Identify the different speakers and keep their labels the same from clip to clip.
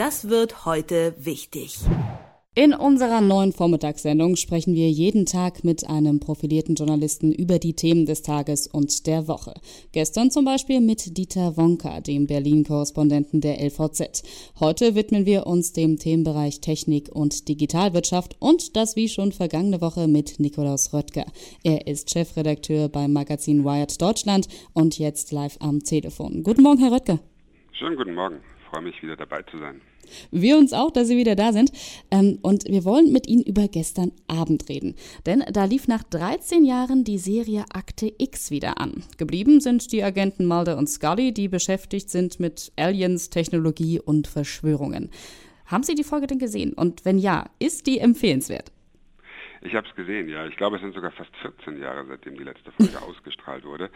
Speaker 1: Das wird heute wichtig.
Speaker 2: In unserer neuen Vormittagssendung sprechen wir jeden Tag mit einem profilierten Journalisten über die Themen des Tages und der Woche. Gestern zum Beispiel mit Dieter Wonka, dem Berlin-Korrespondenten der LVZ. Heute widmen wir uns dem Themenbereich Technik und Digitalwirtschaft und das wie schon vergangene Woche mit Nikolaus Röttger. Er ist Chefredakteur beim Magazin Wired Deutschland und jetzt live am Telefon. Guten Morgen, Herr Röttger.
Speaker 3: Schönen guten Morgen. Ich freue mich, wieder dabei zu sein.
Speaker 2: Wir uns auch, dass Sie wieder da sind. Ähm, und wir wollen mit Ihnen über gestern Abend reden. Denn da lief nach 13 Jahren die Serie Akte X wieder an. Geblieben sind die Agenten Mulder und Scully, die beschäftigt sind mit Aliens, Technologie und Verschwörungen. Haben Sie die Folge denn gesehen? Und wenn ja, ist die empfehlenswert?
Speaker 3: Ich habe es gesehen, ja. Ich glaube, es sind sogar fast 14 Jahre, seitdem die letzte Folge ausgestrahlt wurde.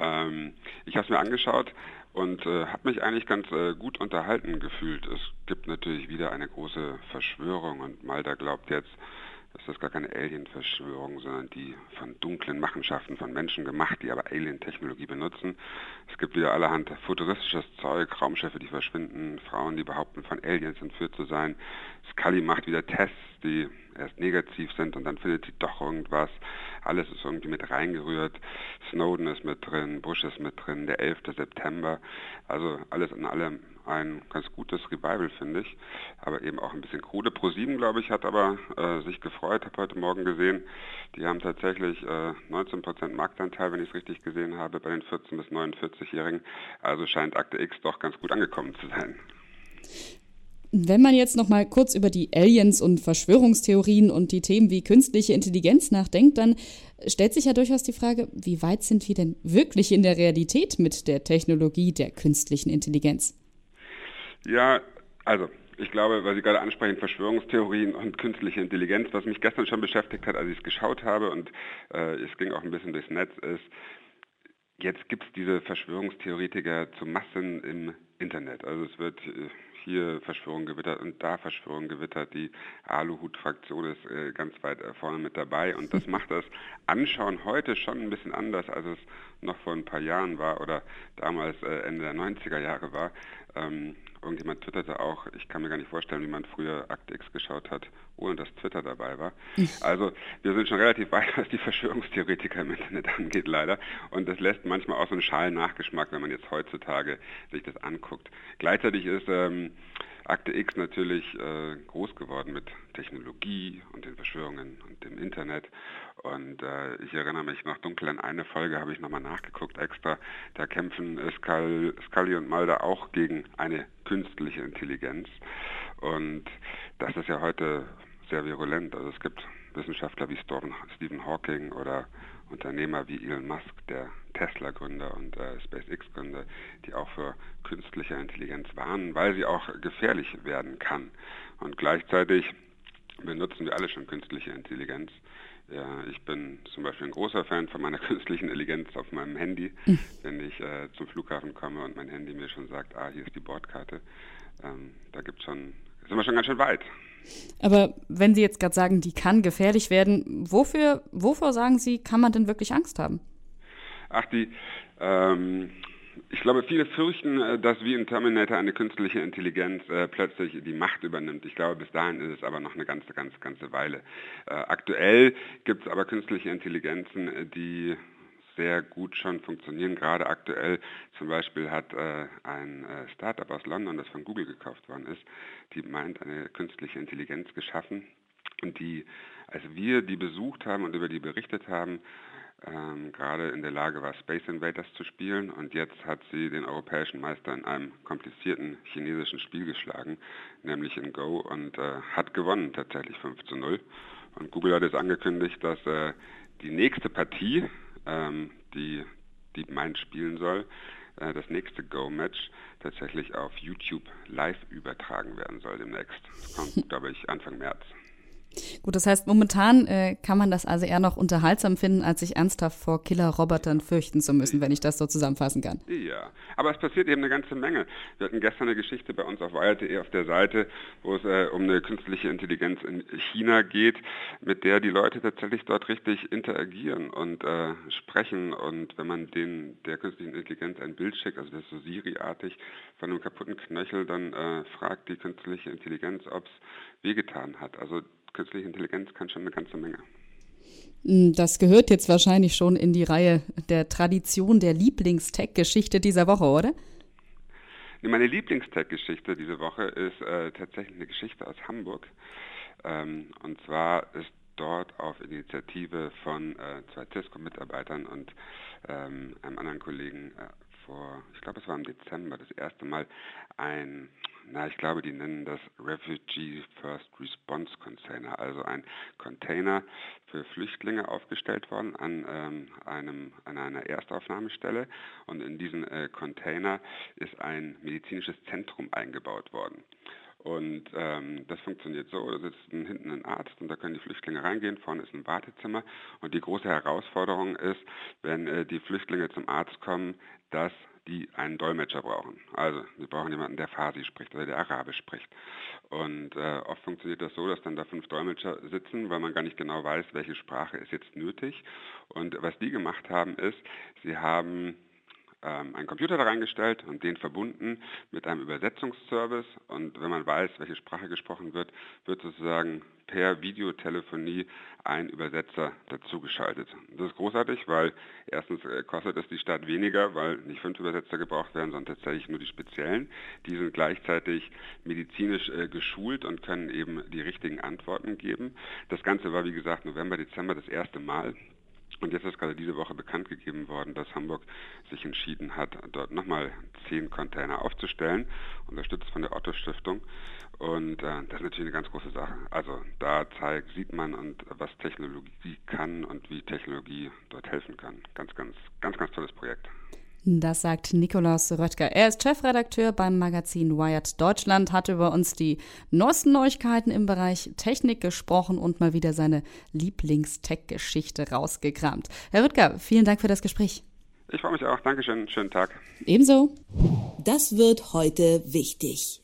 Speaker 3: Ähm, ich habe es mir angeschaut und äh, habe mich eigentlich ganz äh, gut unterhalten gefühlt. Es gibt natürlich wieder eine große Verschwörung und Malta glaubt jetzt, dass das gar keine Alien-Verschwörung, sondern die von dunklen Machenschaften von Menschen gemacht, die aber Alien-Technologie benutzen. Es gibt wieder allerhand futuristisches Zeug, Raumschiffe, die verschwinden, Frauen, die behaupten, von Aliens entführt zu sein. Scully macht wieder Tests, die erst negativ sind und dann findet sie doch irgendwas. Alles ist irgendwie mit reingerührt. Snowden ist mit drin, Bush ist mit drin, der 11. September. Also alles in allem ein ganz gutes Revival, finde ich. Aber eben auch ein bisschen krude. Pro7, glaube ich, hat aber äh, sich gefreut, habe heute Morgen gesehen. Die haben tatsächlich äh, 19% Marktanteil, wenn ich es richtig gesehen habe, bei den 14- bis 49-Jährigen. Also scheint Akte X doch ganz gut angekommen zu sein.
Speaker 2: Wenn man jetzt noch mal kurz über die Aliens und Verschwörungstheorien und die Themen wie künstliche Intelligenz nachdenkt, dann stellt sich ja durchaus die Frage, wie weit sind wir denn wirklich in der Realität mit der Technologie der künstlichen Intelligenz?
Speaker 3: Ja, also ich glaube, weil Sie gerade ansprechen, Verschwörungstheorien und künstliche Intelligenz, was mich gestern schon beschäftigt hat, als ich es geschaut habe und äh, es ging auch ein bisschen durchs Netz, ist, jetzt gibt es diese Verschwörungstheoretiker zu Massen im Internet. Also es wird äh, hier Verschwörung gewittert und da Verschwörung gewittert. Die Aluhut-Fraktion ist äh, ganz weit äh, vorne mit dabei und das macht das Anschauen heute schon ein bisschen anders, als es noch vor ein paar Jahren war oder damals äh, Ende der 90er Jahre war. Ähm, irgendjemand twitterte auch, ich kann mir gar nicht vorstellen, wie man früher Akt X geschaut hat, ohne dass Twitter dabei war. Also wir sind schon relativ weit, was die Verschwörungstheoretiker im Internet angeht, leider. Und das lässt manchmal auch so einen schalen Nachgeschmack, wenn man jetzt heutzutage sich das anguckt. Gleichzeitig ist ähm, Akte X natürlich äh, groß geworden mit Technologie und den Verschwörungen und dem Internet. Und äh, ich erinnere mich noch dunkel an eine Folge, habe ich nochmal nachgeguckt extra. Da kämpfen Scully, Scully und Mulder auch gegen eine künstliche Intelligenz. Und das ist ja heute sehr virulent. Also es gibt Wissenschaftler wie Stephen Hawking oder Unternehmer wie Elon Musk, der Tesla-Gründer und äh, SpaceX-Gründer, die auch für künstliche Intelligenz warnen, weil sie auch gefährlich werden kann. Und gleichzeitig benutzen wir alle schon künstliche Intelligenz. Ja, ich bin zum Beispiel ein großer Fan von meiner künstlichen Intelligenz auf meinem Handy, mhm. wenn ich äh, zum Flughafen komme und mein Handy mir schon sagt, ah, hier ist die Bordkarte. Ähm, da gibt schon, sind wir schon ganz schön weit.
Speaker 2: Aber wenn Sie jetzt gerade sagen, die kann gefährlich werden, wofür, wovor sagen Sie, kann man denn wirklich Angst haben?
Speaker 3: Ach, die, ähm, ich glaube, viele fürchten, äh, dass wie in Terminator eine künstliche Intelligenz äh, plötzlich die Macht übernimmt. Ich glaube, bis dahin ist es aber noch eine ganze, ganze, ganze Weile. Äh, aktuell gibt es aber künstliche Intelligenzen, äh, die sehr gut schon funktionieren. Gerade aktuell zum Beispiel hat äh, ein äh, Startup aus London, das von Google gekauft worden ist, die meint, eine künstliche Intelligenz geschaffen. Und die, als wir die besucht haben und über die berichtet haben, ähm, gerade in der Lage war, Space Invaders zu spielen und jetzt hat sie den europäischen Meister in einem komplizierten chinesischen Spiel geschlagen, nämlich in Go und äh, hat gewonnen tatsächlich 5 zu 0. Und Google hat jetzt angekündigt, dass äh, die nächste Partie ähm, die DeepMind spielen soll, äh, das nächste Go-Match tatsächlich auf YouTube live übertragen werden soll demnächst. Das kommt, glaube ich, Anfang März.
Speaker 2: Gut, das heißt, momentan äh, kann man das also eher noch unterhaltsam finden, als sich ernsthaft vor Killer-Robotern fürchten zu müssen, wenn ich das so zusammenfassen kann.
Speaker 3: Ja, aber es passiert eben eine ganze Menge. Wir hatten gestern eine Geschichte bei uns auf Wired.de auf der Seite, wo es äh, um eine künstliche Intelligenz in China geht, mit der die Leute tatsächlich dort richtig interagieren und äh, sprechen. Und wenn man den, der künstlichen Intelligenz ein Bild schickt, also das ist so Siri-artig, von einem kaputten Knöchel, dann äh, fragt die künstliche Intelligenz, ob es wehgetan hat. Also künstliche Intelligenz kann schon eine ganze Menge.
Speaker 2: Hm, das gehört jetzt wahrscheinlich schon in die Reihe der Tradition der Lieblingstech-Geschichte dieser Woche, oder?
Speaker 3: Meine Lieblingstech-Geschichte diese Woche ist äh, tatsächlich eine Geschichte aus Hamburg. Ähm, und zwar ist dort auf Initiative von äh, zwei Cisco-Mitarbeitern und ähm, einem anderen Kollegen äh, vor, ich glaube, es war im Dezember, das erste Mal ein, na, ich glaube, die nennen das Refugee First Response Container, also ein Container für Flüchtlinge aufgestellt worden an, ähm, einem, an einer Erstaufnahmestelle. Und in diesen äh, Container ist ein medizinisches Zentrum eingebaut worden. Und ähm, das funktioniert so, da sitzt hinten ein Arzt und da können die Flüchtlinge reingehen, vorne ist ein Wartezimmer. Und die große Herausforderung ist, wenn äh, die Flüchtlinge zum Arzt kommen, dass die einen Dolmetscher brauchen. Also sie brauchen jemanden, der Farsi spricht oder der Arabisch spricht. Und äh, oft funktioniert das so, dass dann da fünf Dolmetscher sitzen, weil man gar nicht genau weiß, welche Sprache ist jetzt nötig. Und was die gemacht haben, ist, sie haben ähm, einen Computer da reingestellt und den verbunden mit einem Übersetzungsservice. Und wenn man weiß, welche Sprache gesprochen wird, wird sozusagen per Videotelefonie ein Übersetzer dazugeschaltet. Das ist großartig, weil erstens äh, kostet es die Stadt weniger, weil nicht fünf Übersetzer gebraucht werden, sondern tatsächlich nur die speziellen. Die sind gleichzeitig medizinisch äh, geschult und können eben die richtigen Antworten geben. Das Ganze war, wie gesagt, November, Dezember das erste Mal. Und jetzt ist gerade diese Woche bekannt gegeben worden, dass Hamburg sich entschieden hat, dort nochmal zehn Container aufzustellen, unterstützt von der Otto Stiftung. Und äh, das ist natürlich eine ganz große Sache. Also da zeigt, sieht man, und was Technologie kann und wie Technologie dort helfen kann. Ganz, ganz, ganz, ganz tolles Projekt.
Speaker 2: Das sagt Nikolaus Röttger. Er ist Chefredakteur beim Magazin Wired Deutschland, hat über uns die neuesten Neuigkeiten im Bereich Technik gesprochen und mal wieder seine Lieblingstech-Geschichte rausgekramt. Herr Röttger, vielen Dank für das Gespräch.
Speaker 3: Ich freue mich auch. Dankeschön. Schönen Tag.
Speaker 2: Ebenso.
Speaker 1: Das wird heute wichtig.